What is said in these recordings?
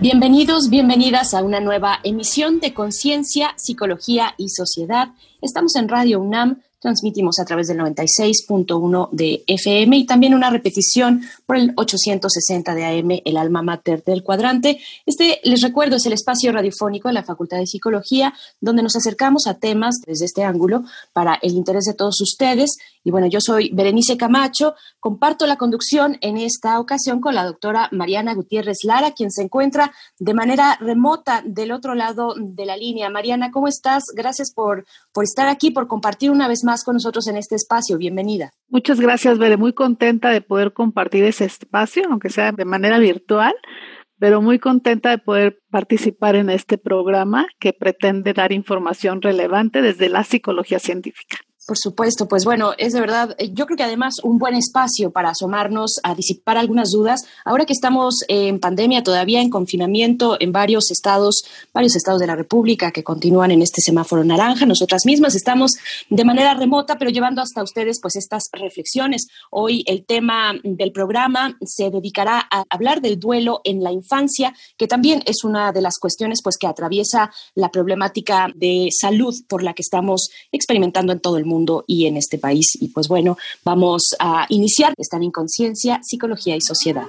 Bienvenidos, bienvenidas a una nueva emisión de Conciencia, Psicología y Sociedad. Estamos en Radio UNAM Transmitimos a través del 96.1 de FM y también una repetición por el 860 de AM, el alma mater del cuadrante. Este, les recuerdo, es el espacio radiofónico de la Facultad de Psicología, donde nos acercamos a temas desde este ángulo para el interés de todos ustedes. Y bueno, yo soy Berenice Camacho, comparto la conducción en esta ocasión con la doctora Mariana Gutiérrez Lara, quien se encuentra de manera remota del otro lado de la línea. Mariana, ¿cómo estás? Gracias por, por estar aquí, por compartir una vez más con nosotros en este espacio. Bienvenida. Muchas gracias, Bere. Muy contenta de poder compartir ese espacio, aunque sea de manera virtual, pero muy contenta de poder participar en este programa que pretende dar información relevante desde la psicología científica. Por supuesto, pues bueno, es de verdad, eh, yo creo que además un buen espacio para asomarnos a disipar algunas dudas. Ahora que estamos en pandemia, todavía en confinamiento en varios estados, varios estados de la República que continúan en este semáforo naranja, nosotras mismas estamos de manera remota, pero llevando hasta ustedes pues estas reflexiones. Hoy el tema del programa se dedicará a hablar del duelo en la infancia, que también es una de las cuestiones pues que atraviesa la problemática de salud por la que estamos experimentando en todo el mundo y en este país. Y pues bueno, vamos a iniciar. Están en conciencia, psicología y sociedad.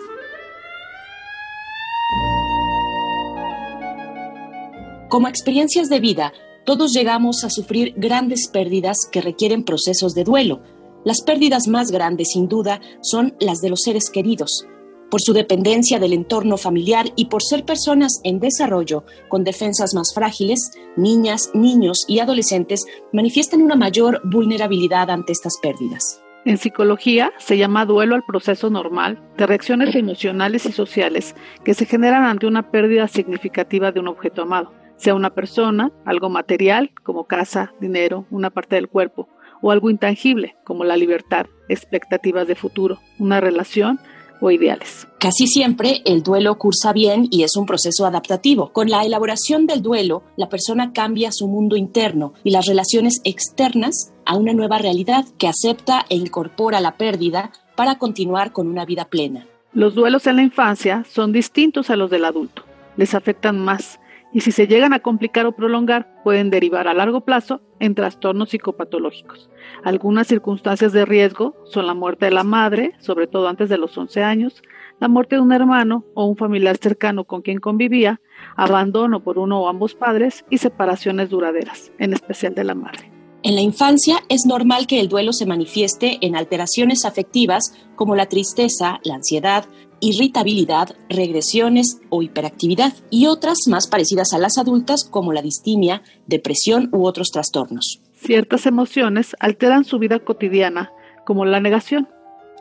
Como experiencias de vida, todos llegamos a sufrir grandes pérdidas que requieren procesos de duelo. Las pérdidas más grandes, sin duda, son las de los seres queridos, por su dependencia del entorno familiar y por ser personas en desarrollo con defensas más frágiles, niñas, niños y adolescentes manifiestan una mayor vulnerabilidad ante estas pérdidas. En psicología se llama duelo al proceso normal de reacciones emocionales y sociales que se generan ante una pérdida significativa de un objeto amado, sea una persona, algo material como casa, dinero, una parte del cuerpo, o algo intangible como la libertad, expectativas de futuro, una relación, o ideales. Casi siempre el duelo cursa bien y es un proceso adaptativo. Con la elaboración del duelo, la persona cambia su mundo interno y las relaciones externas a una nueva realidad que acepta e incorpora la pérdida para continuar con una vida plena. Los duelos en la infancia son distintos a los del adulto. Les afectan más y si se llegan a complicar o prolongar pueden derivar a largo plazo en trastornos psicopatológicos. Algunas circunstancias de riesgo son la muerte de la madre, sobre todo antes de los 11 años, la muerte de un hermano o un familiar cercano con quien convivía, abandono por uno o ambos padres y separaciones duraderas, en especial de la madre. En la infancia es normal que el duelo se manifieste en alteraciones afectivas como la tristeza, la ansiedad, irritabilidad, regresiones o hiperactividad, y otras más parecidas a las adultas como la distimia, depresión u otros trastornos. Ciertas emociones alteran su vida cotidiana, como la negación.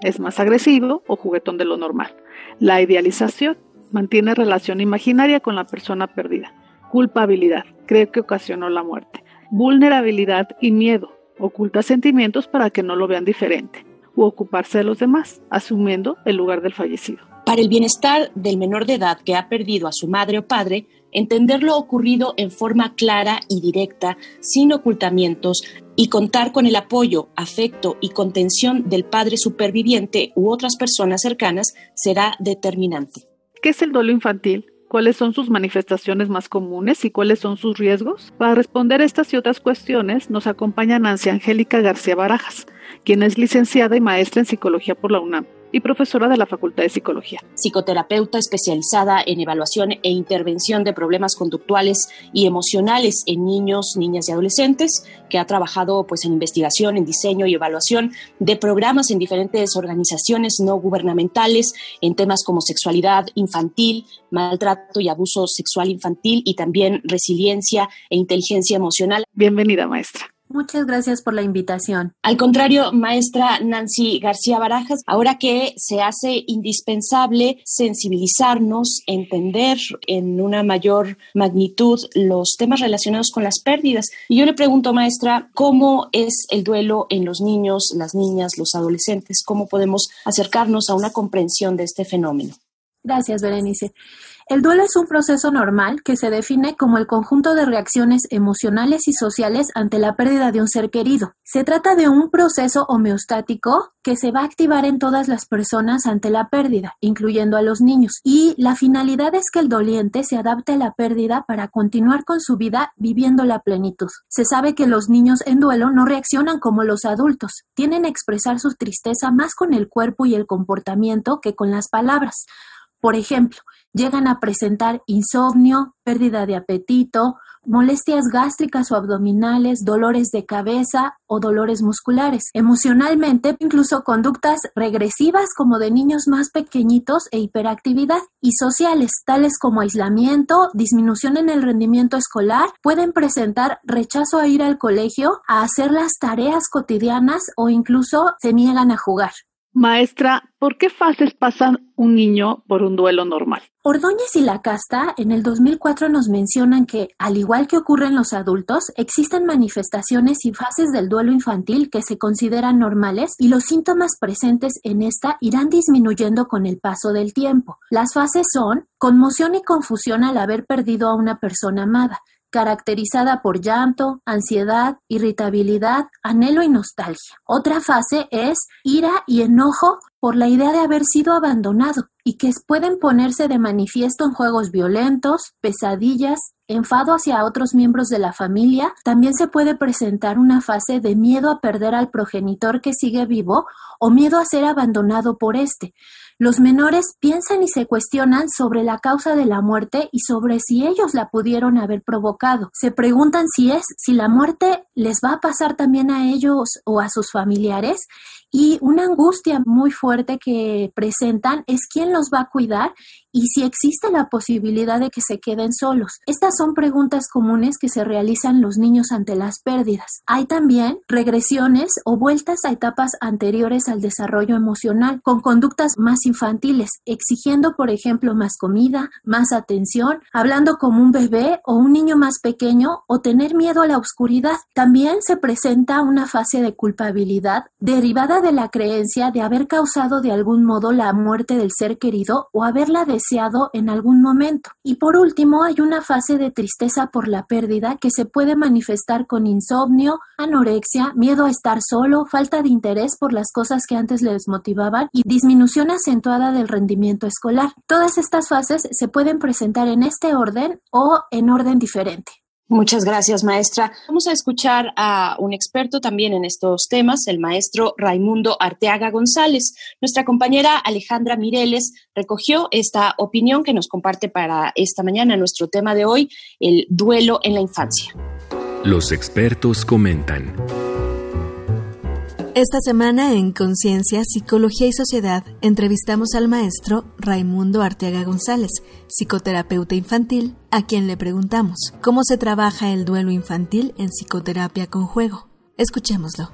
Es más agresivo o juguetón de lo normal. La idealización mantiene relación imaginaria con la persona perdida. Culpabilidad cree que ocasionó la muerte. Vulnerabilidad y miedo oculta sentimientos para que no lo vean diferente u ocuparse de los demás, asumiendo el lugar del fallecido. Para el bienestar del menor de edad que ha perdido a su madre o padre, entender lo ocurrido en forma clara y directa, sin ocultamientos, y contar con el apoyo, afecto y contención del padre superviviente u otras personas cercanas será determinante. ¿Qué es el duelo infantil? cuáles son sus manifestaciones más comunes y cuáles son sus riesgos? Para responder estas y otras cuestiones nos acompaña Nancy Angélica García Barajas, quien es licenciada y maestra en psicología por la UNAM y profesora de la Facultad de Psicología. Psicoterapeuta especializada en evaluación e intervención de problemas conductuales y emocionales en niños, niñas y adolescentes, que ha trabajado pues en investigación, en diseño y evaluación de programas en diferentes organizaciones no gubernamentales en temas como sexualidad infantil, maltrato y abuso sexual infantil y también resiliencia e inteligencia emocional. Bienvenida, maestra. Muchas gracias por la invitación. Al contrario, maestra Nancy García Barajas, ahora que se hace indispensable sensibilizarnos, entender en una mayor magnitud los temas relacionados con las pérdidas. Y yo le pregunto, maestra, ¿cómo es el duelo en los niños, las niñas, los adolescentes? ¿Cómo podemos acercarnos a una comprensión de este fenómeno? Gracias, Berenice. El duelo es un proceso normal que se define como el conjunto de reacciones emocionales y sociales ante la pérdida de un ser querido. Se trata de un proceso homeostático que se va a activar en todas las personas ante la pérdida, incluyendo a los niños, y la finalidad es que el doliente se adapte a la pérdida para continuar con su vida viviendo la plenitud. Se sabe que los niños en duelo no reaccionan como los adultos, tienen a expresar su tristeza más con el cuerpo y el comportamiento que con las palabras. Por ejemplo, llegan a presentar insomnio, pérdida de apetito, molestias gástricas o abdominales, dolores de cabeza o dolores musculares. Emocionalmente, incluso conductas regresivas como de niños más pequeñitos e hiperactividad y sociales, tales como aislamiento, disminución en el rendimiento escolar, pueden presentar rechazo a ir al colegio, a hacer las tareas cotidianas o incluso se niegan a jugar. Maestra, ¿por qué fases pasa un niño por un duelo normal? Ordóñez y la casta en el 2004 nos mencionan que, al igual que ocurre en los adultos, existen manifestaciones y fases del duelo infantil que se consideran normales y los síntomas presentes en esta irán disminuyendo con el paso del tiempo. Las fases son conmoción y confusión al haber perdido a una persona amada, caracterizada por llanto, ansiedad, irritabilidad, anhelo y nostalgia. Otra fase es ira y enojo por la idea de haber sido abandonado y que pueden ponerse de manifiesto en juegos violentos, pesadillas, enfado hacia otros miembros de la familia. También se puede presentar una fase de miedo a perder al progenitor que sigue vivo o miedo a ser abandonado por éste. Los menores piensan y se cuestionan sobre la causa de la muerte y sobre si ellos la pudieron haber provocado. Se preguntan si es, si la muerte les va a pasar también a ellos o a sus familiares y una angustia muy fuerte que presentan es quién los va a cuidar y si existe la posibilidad de que se queden solos. Estas son preguntas comunes que se realizan los niños ante las pérdidas. Hay también regresiones o vueltas a etapas anteriores al desarrollo emocional, con conductas más infantiles, exigiendo, por ejemplo, más comida, más atención, hablando como un bebé o un niño más pequeño o tener miedo a la oscuridad. También se presenta una fase de culpabilidad derivada de la creencia de haber causado de algún modo la muerte del ser querido o haberla deseado en algún momento. Y por último, hay una fase de tristeza por la pérdida que se puede manifestar con insomnio, anorexia, miedo a estar solo, falta de interés por las cosas que antes les motivaban y disminución acentuada del rendimiento escolar. Todas estas fases se pueden presentar en este orden o en orden diferente. Muchas gracias, maestra. Vamos a escuchar a un experto también en estos temas, el maestro Raimundo Arteaga González. Nuestra compañera Alejandra Mireles recogió esta opinión que nos comparte para esta mañana, nuestro tema de hoy, el duelo en la infancia. Los expertos comentan. Esta semana en Conciencia, Psicología y Sociedad entrevistamos al maestro Raimundo Arteaga González, psicoterapeuta infantil, a quien le preguntamos cómo se trabaja el duelo infantil en psicoterapia con juego. Escuchémoslo.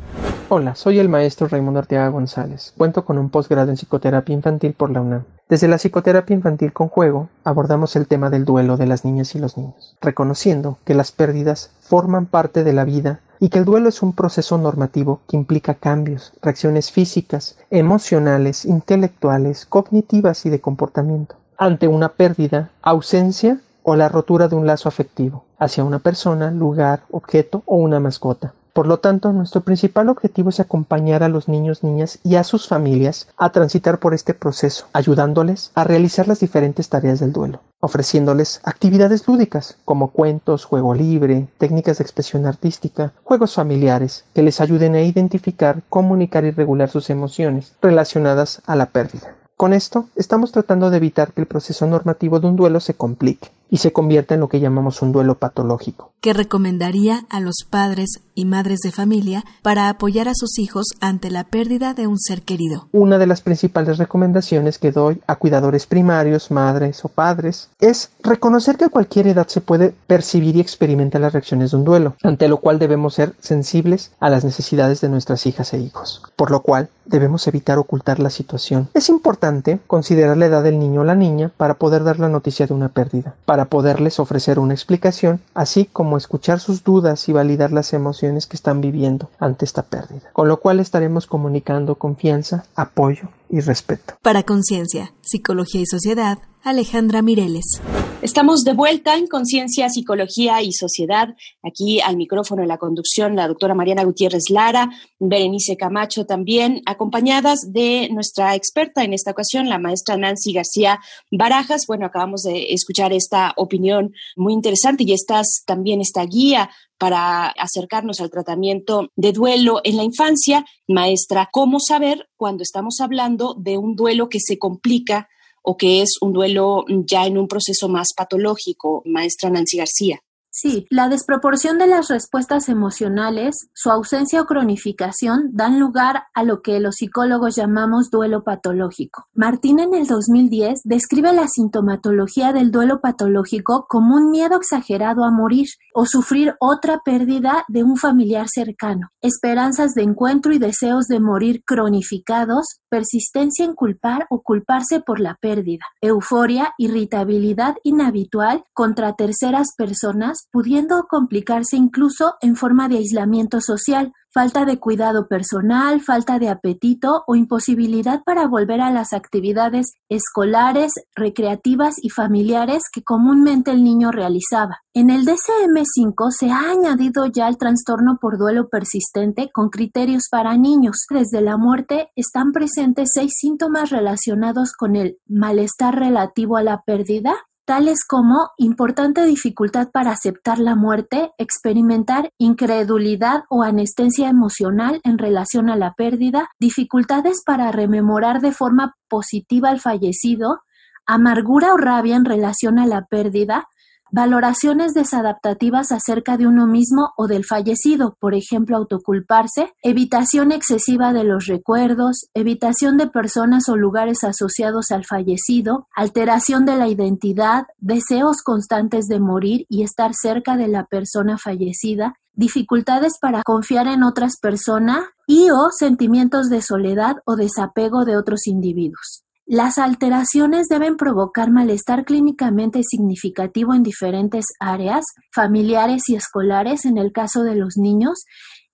Hola, soy el maestro Raimundo Arteaga González. Cuento con un posgrado en psicoterapia infantil por la UNAM. Desde la psicoterapia infantil con juego abordamos el tema del duelo de las niñas y los niños, reconociendo que las pérdidas forman parte de la vida y que el duelo es un proceso normativo que implica cambios, reacciones físicas, emocionales, intelectuales, cognitivas y de comportamiento ante una pérdida, ausencia o la rotura de un lazo afectivo hacia una persona, lugar, objeto o una mascota. Por lo tanto, nuestro principal objetivo es acompañar a los niños, niñas y a sus familias a transitar por este proceso, ayudándoles a realizar las diferentes tareas del duelo, ofreciéndoles actividades lúdicas como cuentos, juego libre, técnicas de expresión artística, juegos familiares que les ayuden a identificar, comunicar y regular sus emociones relacionadas a la pérdida. Con esto, estamos tratando de evitar que el proceso normativo de un duelo se complique, y se convierta en lo que llamamos un duelo patológico. ¿Qué recomendaría a los padres y madres de familia para apoyar a sus hijos ante la pérdida de un ser querido? Una de las principales recomendaciones que doy a cuidadores primarios, madres o padres, es reconocer que a cualquier edad se puede percibir y experimentar las reacciones de un duelo, ante lo cual debemos ser sensibles a las necesidades de nuestras hijas e hijos, por lo cual debemos evitar ocultar la situación. Es importante considerar la edad del niño o la niña para poder dar la noticia de una pérdida, para poderles ofrecer una explicación, así como escuchar sus dudas y validar las emociones que están viviendo ante esta pérdida, con lo cual estaremos comunicando confianza, apoyo y respeto. Para Conciencia, Psicología y Sociedad, Alejandra Mireles. Estamos de vuelta en Conciencia, Psicología y Sociedad. Aquí al micrófono en la conducción la doctora Mariana Gutiérrez Lara, Berenice Camacho también, acompañadas de nuestra experta en esta ocasión, la maestra Nancy García Barajas. Bueno, acabamos de escuchar esta opinión muy interesante y estas también esta guía para acercarnos al tratamiento de duelo en la infancia. Maestra, ¿cómo saber cuando estamos hablando de un duelo que se complica o que es un duelo ya en un proceso más patológico, maestra Nancy García. Sí, la desproporción de las respuestas emocionales, su ausencia o cronificación dan lugar a lo que los psicólogos llamamos duelo patológico. Martín en el 2010 describe la sintomatología del duelo patológico como un miedo exagerado a morir o sufrir otra pérdida de un familiar cercano, esperanzas de encuentro y deseos de morir cronificados, persistencia en culpar o culparse por la pérdida, euforia, irritabilidad inhabitual contra terceras personas pudiendo complicarse incluso en forma de aislamiento social, falta de cuidado personal, falta de apetito o imposibilidad para volver a las actividades escolares, recreativas y familiares que comúnmente el niño realizaba. En el DCM5 se ha añadido ya el trastorno por duelo persistente con criterios para niños. Desde la muerte están presentes seis síntomas relacionados con el malestar relativo a la pérdida, tales como importante dificultad para aceptar la muerte, experimentar incredulidad o anestesia emocional en relación a la pérdida, dificultades para rememorar de forma positiva al fallecido, amargura o rabia en relación a la pérdida, Valoraciones desadaptativas acerca de uno mismo o del fallecido, por ejemplo, autoculparse, evitación excesiva de los recuerdos, evitación de personas o lugares asociados al fallecido, alteración de la identidad, deseos constantes de morir y estar cerca de la persona fallecida, dificultades para confiar en otras personas y o sentimientos de soledad o desapego de otros individuos. Las alteraciones deben provocar malestar clínicamente significativo en diferentes áreas, familiares y escolares en el caso de los niños,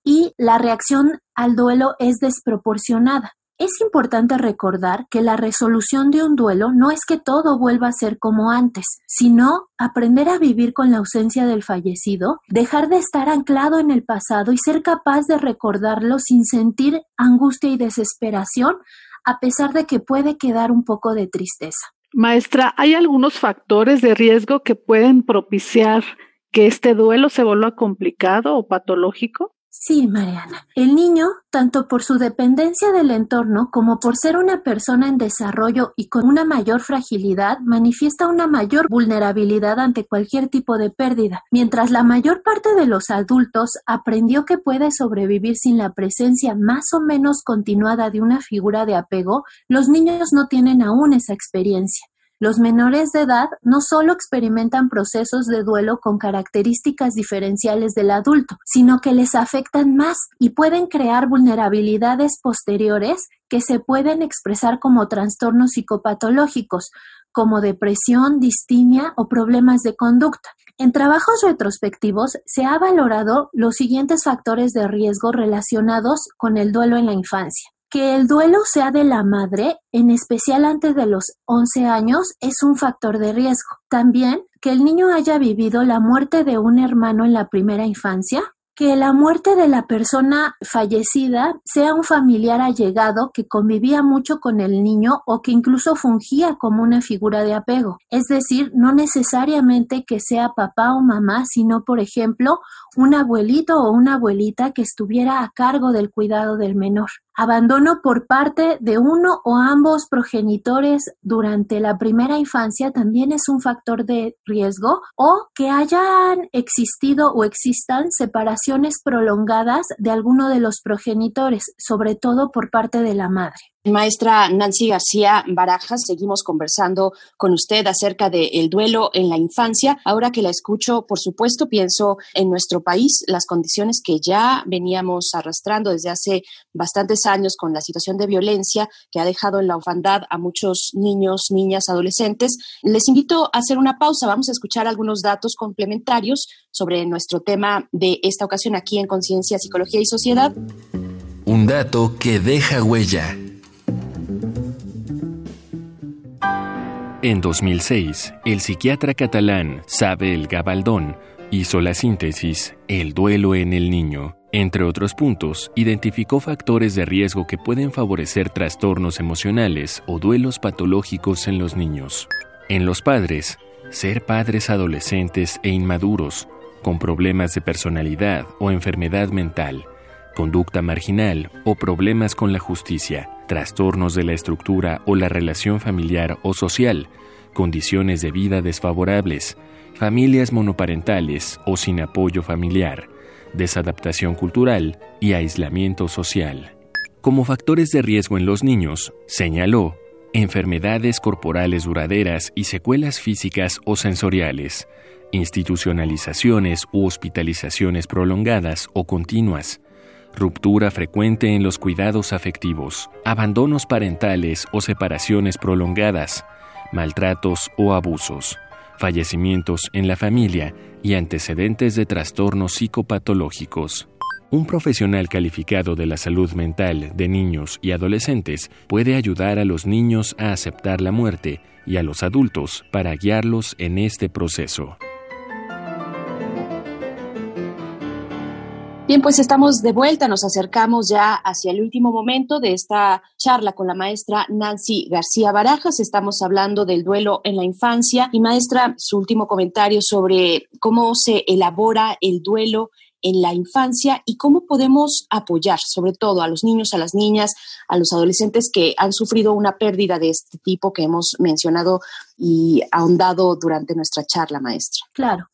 y la reacción al duelo es desproporcionada. Es importante recordar que la resolución de un duelo no es que todo vuelva a ser como antes, sino aprender a vivir con la ausencia del fallecido, dejar de estar anclado en el pasado y ser capaz de recordarlo sin sentir angustia y desesperación a pesar de que puede quedar un poco de tristeza. Maestra, ¿hay algunos factores de riesgo que pueden propiciar que este duelo se vuelva complicado o patológico? Sí, Mariana. El niño, tanto por su dependencia del entorno como por ser una persona en desarrollo y con una mayor fragilidad, manifiesta una mayor vulnerabilidad ante cualquier tipo de pérdida. Mientras la mayor parte de los adultos aprendió que puede sobrevivir sin la presencia más o menos continuada de una figura de apego, los niños no tienen aún esa experiencia. Los menores de edad no solo experimentan procesos de duelo con características diferenciales del adulto, sino que les afectan más y pueden crear vulnerabilidades posteriores que se pueden expresar como trastornos psicopatológicos, como depresión, distimia o problemas de conducta. En trabajos retrospectivos se ha valorado los siguientes factores de riesgo relacionados con el duelo en la infancia. Que el duelo sea de la madre, en especial antes de los 11 años, es un factor de riesgo. También que el niño haya vivido la muerte de un hermano en la primera infancia, que la muerte de la persona fallecida sea un familiar allegado que convivía mucho con el niño o que incluso fungía como una figura de apego. Es decir, no necesariamente que sea papá o mamá, sino, por ejemplo, un abuelito o una abuelita que estuviera a cargo del cuidado del menor abandono por parte de uno o ambos progenitores durante la primera infancia también es un factor de riesgo o que hayan existido o existan separaciones prolongadas de alguno de los progenitores, sobre todo por parte de la madre. Maestra Nancy García Barajas, seguimos conversando con usted acerca del duelo en la infancia. Ahora que la escucho, por supuesto, pienso en nuestro país, las condiciones que ya veníamos arrastrando desde hace bastantes años con la situación de violencia que ha dejado en la orfandad a muchos niños, niñas, adolescentes. Les invito a hacer una pausa. Vamos a escuchar algunos datos complementarios sobre nuestro tema de esta ocasión aquí en Conciencia, Psicología y Sociedad. Un dato que deja huella. En 2006, el psiquiatra catalán Sabel Gabaldón hizo la síntesis El duelo en el niño. Entre otros puntos, identificó factores de riesgo que pueden favorecer trastornos emocionales o duelos patológicos en los niños. En los padres, ser padres adolescentes e inmaduros, con problemas de personalidad o enfermedad mental, conducta marginal o problemas con la justicia trastornos de la estructura o la relación familiar o social, condiciones de vida desfavorables, familias monoparentales o sin apoyo familiar, desadaptación cultural y aislamiento social. Como factores de riesgo en los niños, señaló enfermedades corporales duraderas y secuelas físicas o sensoriales, institucionalizaciones u hospitalizaciones prolongadas o continuas, ruptura frecuente en los cuidados afectivos, abandonos parentales o separaciones prolongadas, maltratos o abusos, fallecimientos en la familia y antecedentes de trastornos psicopatológicos. Un profesional calificado de la salud mental de niños y adolescentes puede ayudar a los niños a aceptar la muerte y a los adultos para guiarlos en este proceso. Bien, pues estamos de vuelta, nos acercamos ya hacia el último momento de esta charla con la maestra Nancy García Barajas. Estamos hablando del duelo en la infancia y maestra, su último comentario sobre cómo se elabora el duelo en la infancia y cómo podemos apoyar sobre todo a los niños, a las niñas, a los adolescentes que han sufrido una pérdida de este tipo que hemos mencionado y ahondado durante nuestra charla, maestra. Claro.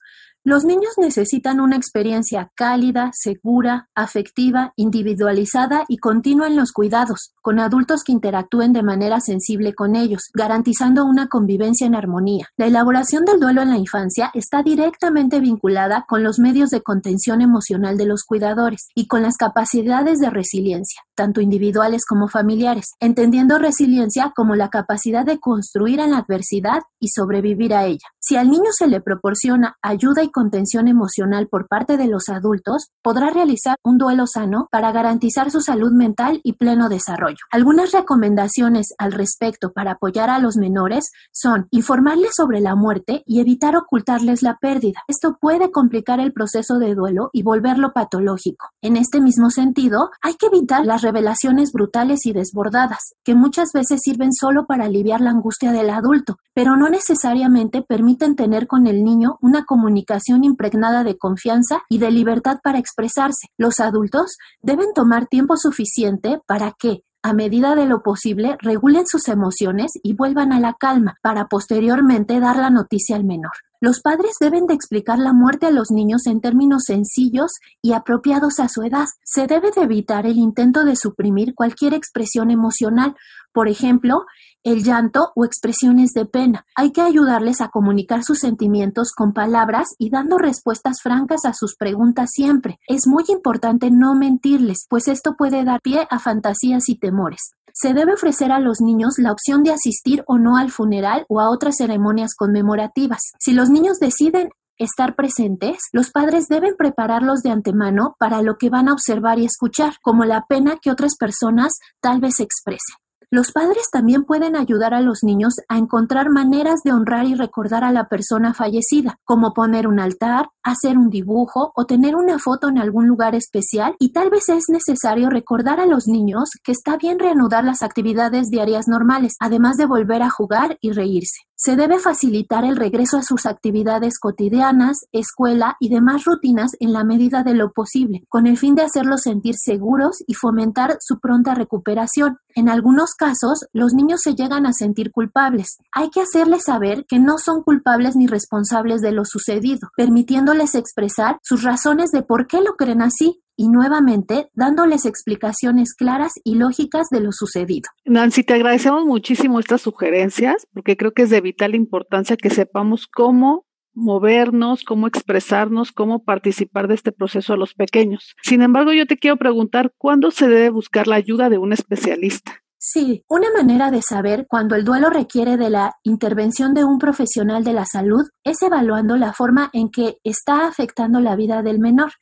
Los niños necesitan una experiencia cálida, segura, afectiva, individualizada y continua en los cuidados, con adultos que interactúen de manera sensible con ellos, garantizando una convivencia en armonía. La elaboración del duelo en la infancia está directamente vinculada con los medios de contención emocional de los cuidadores y con las capacidades de resiliencia, tanto individuales como familiares, entendiendo resiliencia como la capacidad de construir en la adversidad y sobrevivir a ella. Si al niño se le proporciona ayuda y contención emocional por parte de los adultos, podrá realizar un duelo sano para garantizar su salud mental y pleno desarrollo. Algunas recomendaciones al respecto para apoyar a los menores son informarles sobre la muerte y evitar ocultarles la pérdida. Esto puede complicar el proceso de duelo y volverlo patológico. En este mismo sentido, hay que evitar las revelaciones brutales y desbordadas, que muchas veces sirven solo para aliviar la angustia del adulto, pero no necesariamente permiten tener con el niño una comunicación impregnada de confianza y de libertad para expresarse. Los adultos deben tomar tiempo suficiente para que, a medida de lo posible, regulen sus emociones y vuelvan a la calma, para posteriormente dar la noticia al menor. Los padres deben de explicar la muerte a los niños en términos sencillos y apropiados a su edad. Se debe de evitar el intento de suprimir cualquier expresión emocional, por ejemplo, el llanto o expresiones de pena. Hay que ayudarles a comunicar sus sentimientos con palabras y dando respuestas francas a sus preguntas siempre. Es muy importante no mentirles, pues esto puede dar pie a fantasías y temores. Se debe ofrecer a los niños la opción de asistir o no al funeral o a otras ceremonias conmemorativas. Si los niños deciden estar presentes, los padres deben prepararlos de antemano para lo que van a observar y escuchar, como la pena que otras personas tal vez expresen. Los padres también pueden ayudar a los niños a encontrar maneras de honrar y recordar a la persona fallecida, como poner un altar, hacer un dibujo o tener una foto en algún lugar especial y tal vez es necesario recordar a los niños que está bien reanudar las actividades diarias normales, además de volver a jugar y reírse. Se debe facilitar el regreso a sus actividades cotidianas, escuela y demás rutinas en la medida de lo posible, con el fin de hacerlos sentir seguros y fomentar su pronta recuperación. En algunos casos, los niños se llegan a sentir culpables. Hay que hacerles saber que no son culpables ni responsables de lo sucedido, permitiéndoles expresar sus razones de por qué lo creen así, y nuevamente dándoles explicaciones claras y lógicas de lo sucedido. Nancy, te agradecemos muchísimo estas sugerencias porque creo que es de vital importancia que sepamos cómo movernos, cómo expresarnos, cómo participar de este proceso a los pequeños. Sin embargo, yo te quiero preguntar, ¿cuándo se debe buscar la ayuda de un especialista? Sí, una manera de saber cuando el duelo requiere de la intervención de un profesional de la salud es evaluando la forma en que está afectando la vida del menor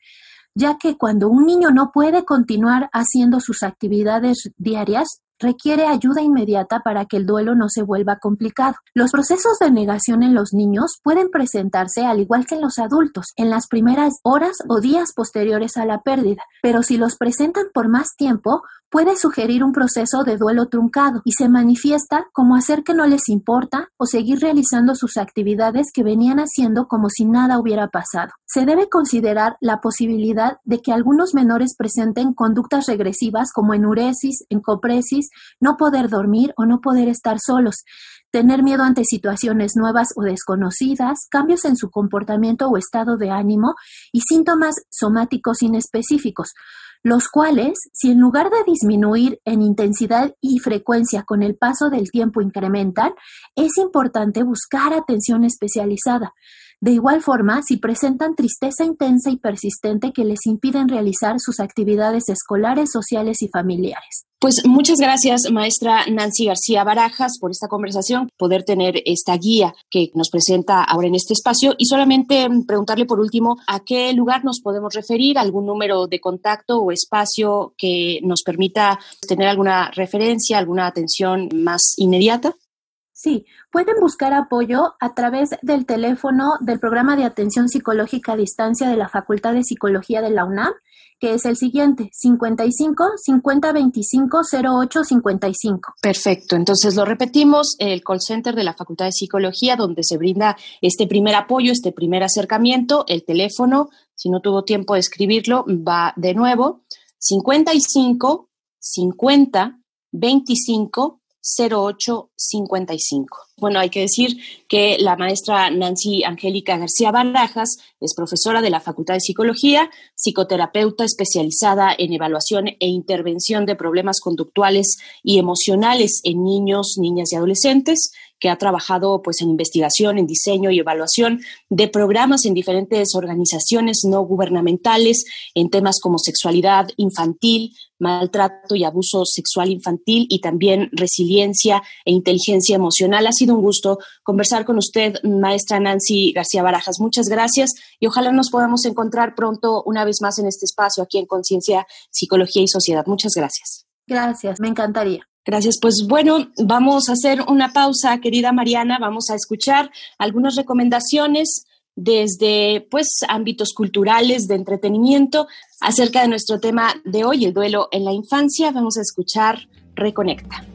ya que cuando un niño no puede continuar haciendo sus actividades diarias, requiere ayuda inmediata para que el duelo no se vuelva complicado. Los procesos de negación en los niños pueden presentarse al igual que en los adultos, en las primeras horas o días posteriores a la pérdida, pero si los presentan por más tiempo, puede sugerir un proceso de duelo truncado y se manifiesta como hacer que no les importa o seguir realizando sus actividades que venían haciendo como si nada hubiera pasado. Se debe considerar la posibilidad de que algunos menores presenten conductas regresivas como enuresis, encopresis, no poder dormir o no poder estar solos, tener miedo ante situaciones nuevas o desconocidas, cambios en su comportamiento o estado de ánimo y síntomas somáticos inespecíficos los cuales, si en lugar de disminuir en intensidad y frecuencia con el paso del tiempo incrementan, es importante buscar atención especializada. De igual forma, si presentan tristeza intensa y persistente que les impiden realizar sus actividades escolares, sociales y familiares. Pues muchas gracias, maestra Nancy García Barajas, por esta conversación, poder tener esta guía que nos presenta ahora en este espacio y solamente preguntarle por último a qué lugar nos podemos referir, algún número de contacto o espacio que nos permita tener alguna referencia, alguna atención más inmediata. Sí, pueden buscar apoyo a través del teléfono del programa de atención psicológica a distancia de la Facultad de Psicología de la UNAM que es el siguiente, 55 50 25 08 55. Perfecto, entonces lo repetimos, el call center de la Facultad de Psicología, donde se brinda este primer apoyo, este primer acercamiento, el teléfono, si no tuvo tiempo de escribirlo, va de nuevo, 55 50 25 0855. Bueno, hay que decir que la maestra Nancy Angélica García Barajas es profesora de la Facultad de Psicología, psicoterapeuta especializada en evaluación e intervención de problemas conductuales y emocionales en niños, niñas y adolescentes que ha trabajado pues en investigación, en diseño y evaluación de programas en diferentes organizaciones no gubernamentales en temas como sexualidad infantil, maltrato y abuso sexual infantil y también resiliencia e inteligencia emocional. Ha sido un gusto conversar con usted, maestra Nancy García Barajas. Muchas gracias y ojalá nos podamos encontrar pronto una vez más en este espacio aquí en Conciencia, Psicología y Sociedad. Muchas gracias. Gracias, me encantaría. Gracias. Pues bueno, vamos a hacer una pausa, querida Mariana. Vamos a escuchar algunas recomendaciones desde pues ámbitos culturales de entretenimiento acerca de nuestro tema de hoy, el duelo en la infancia. Vamos a escuchar Reconecta.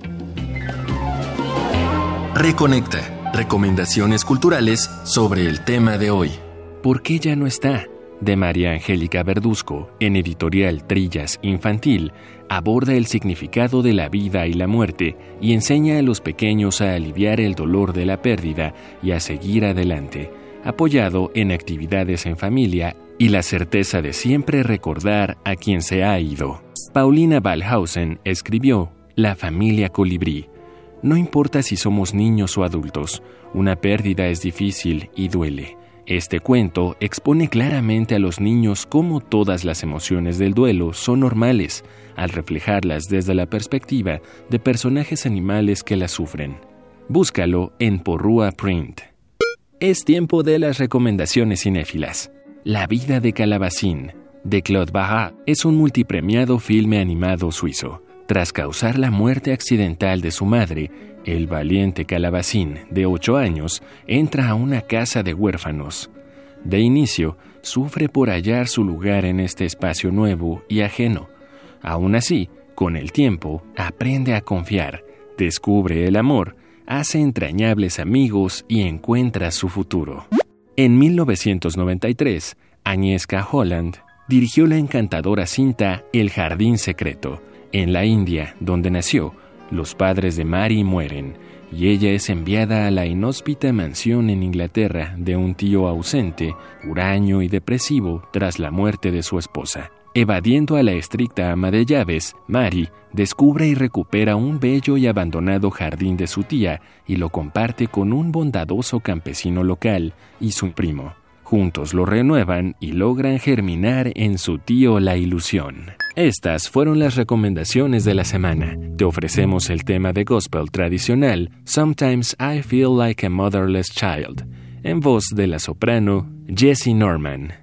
Reconecta. Recomendaciones culturales sobre el tema de hoy. ¿Por qué ya no está? De María Angélica Verduzco, en editorial Trillas Infantil, aborda el significado de la vida y la muerte y enseña a los pequeños a aliviar el dolor de la pérdida y a seguir adelante, apoyado en actividades en familia y la certeza de siempre recordar a quien se ha ido. Paulina Balhausen escribió La familia colibrí. No importa si somos niños o adultos, una pérdida es difícil y duele este cuento expone claramente a los niños cómo todas las emociones del duelo son normales, al reflejarlas desde la perspectiva de personajes animales que las sufren. Búscalo en Porrua Print. Es tiempo de las recomendaciones cinéfilas. La vida de Calabacín, de Claude Barra, es un multipremiado filme animado suizo tras causar la muerte accidental de su madre, el valiente calabacín, de ocho años, entra a una casa de huérfanos. De inicio, sufre por hallar su lugar en este espacio nuevo y ajeno. Aún así, con el tiempo, aprende a confiar, descubre el amor, hace entrañables amigos y encuentra su futuro. En 1993, Agnieszka Holland dirigió la encantadora cinta El Jardín Secreto. En la India, donde nació, los padres de Mary mueren y ella es enviada a la inhóspita mansión en Inglaterra de un tío ausente, huraño y depresivo tras la muerte de su esposa. Evadiendo a la estricta ama de llaves, Mary descubre y recupera un bello y abandonado jardín de su tía y lo comparte con un bondadoso campesino local y su primo. Juntos lo renuevan y logran germinar en su tío la ilusión. Estas fueron las recomendaciones de la semana. Te ofrecemos el tema de gospel tradicional Sometimes I Feel Like a Motherless Child, en voz de la soprano Jessie Norman.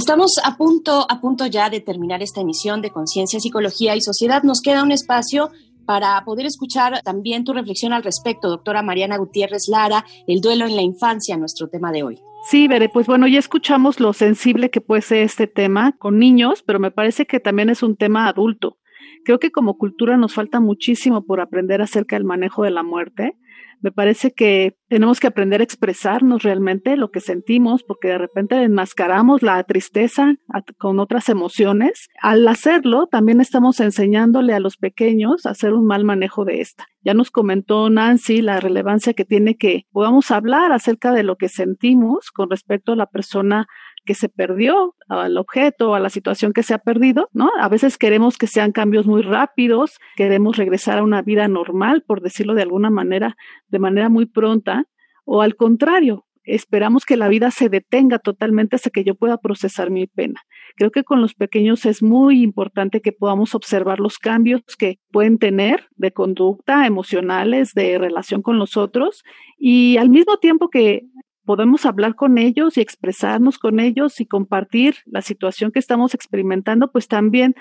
Estamos a punto, a punto ya de terminar esta emisión de Conciencia, Psicología y Sociedad. Nos queda un espacio para poder escuchar también tu reflexión al respecto, doctora Mariana Gutiérrez Lara, el duelo en la infancia, nuestro tema de hoy. Sí, Bere, pues bueno, ya escuchamos lo sensible que puede ser este tema con niños, pero me parece que también es un tema adulto. Creo que como cultura nos falta muchísimo por aprender acerca del manejo de la muerte me parece que tenemos que aprender a expresarnos realmente lo que sentimos, porque de repente enmascaramos la tristeza con otras emociones. Al hacerlo, también estamos enseñándole a los pequeños a hacer un mal manejo de esta. Ya nos comentó Nancy la relevancia que tiene que podamos hablar acerca de lo que sentimos con respecto a la persona que se perdió, al objeto, a la situación que se ha perdido, ¿no? A veces queremos que sean cambios muy rápidos, queremos regresar a una vida normal, por decirlo de alguna manera, de manera muy pronta, o al contrario, esperamos que la vida se detenga totalmente hasta que yo pueda procesar mi pena. Creo que con los pequeños es muy importante que podamos observar los cambios que pueden tener de conducta, emocionales, de relación con los otros y al mismo tiempo que podemos hablar con ellos y expresarnos con ellos y compartir la situación que estamos experimentando, pues también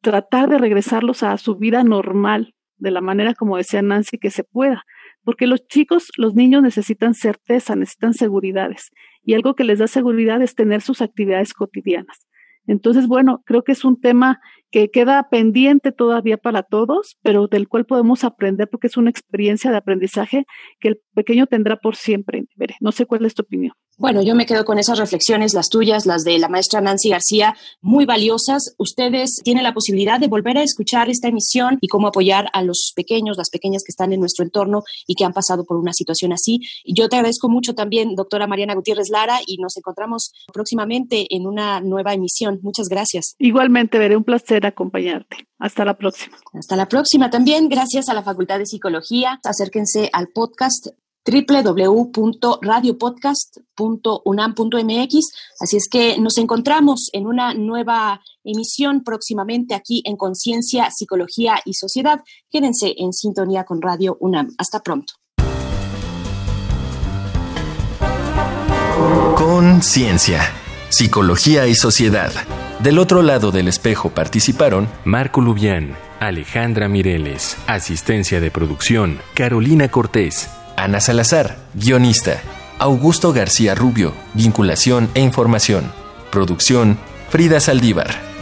tratar de regresarlos a su vida normal, de la manera como decía Nancy que se pueda, porque los chicos, los niños necesitan certeza, necesitan seguridades, y algo que les da seguridad es tener sus actividades cotidianas. Entonces, bueno, creo que es un tema que queda pendiente todavía para todos, pero del cual podemos aprender porque es una experiencia de aprendizaje que el pequeño tendrá por siempre. No sé cuál es tu opinión. Bueno, yo me quedo con esas reflexiones, las tuyas, las de la maestra Nancy García, muy valiosas. Ustedes tienen la posibilidad de volver a escuchar esta emisión y cómo apoyar a los pequeños, las pequeñas que están en nuestro entorno y que han pasado por una situación así. Y yo te agradezco mucho también, doctora Mariana Gutiérrez Lara, y nos encontramos próximamente en una nueva emisión. Muchas gracias. Igualmente, veré un placer acompañarte. Hasta la próxima. Hasta la próxima también. Gracias a la Facultad de Psicología. Acérquense al podcast www.radiopodcast.unam.mx. Así es que nos encontramos en una nueva emisión próximamente aquí en Conciencia, Psicología y Sociedad. Quédense en sintonía con Radio UNAM. Hasta pronto. Conciencia, Psicología y Sociedad. Del otro lado del espejo participaron Marco Lubián, Alejandra Mireles, asistencia de producción, Carolina Cortés, Ana Salazar, guionista. Augusto García Rubio, vinculación e información. Producción, Frida Saldívar.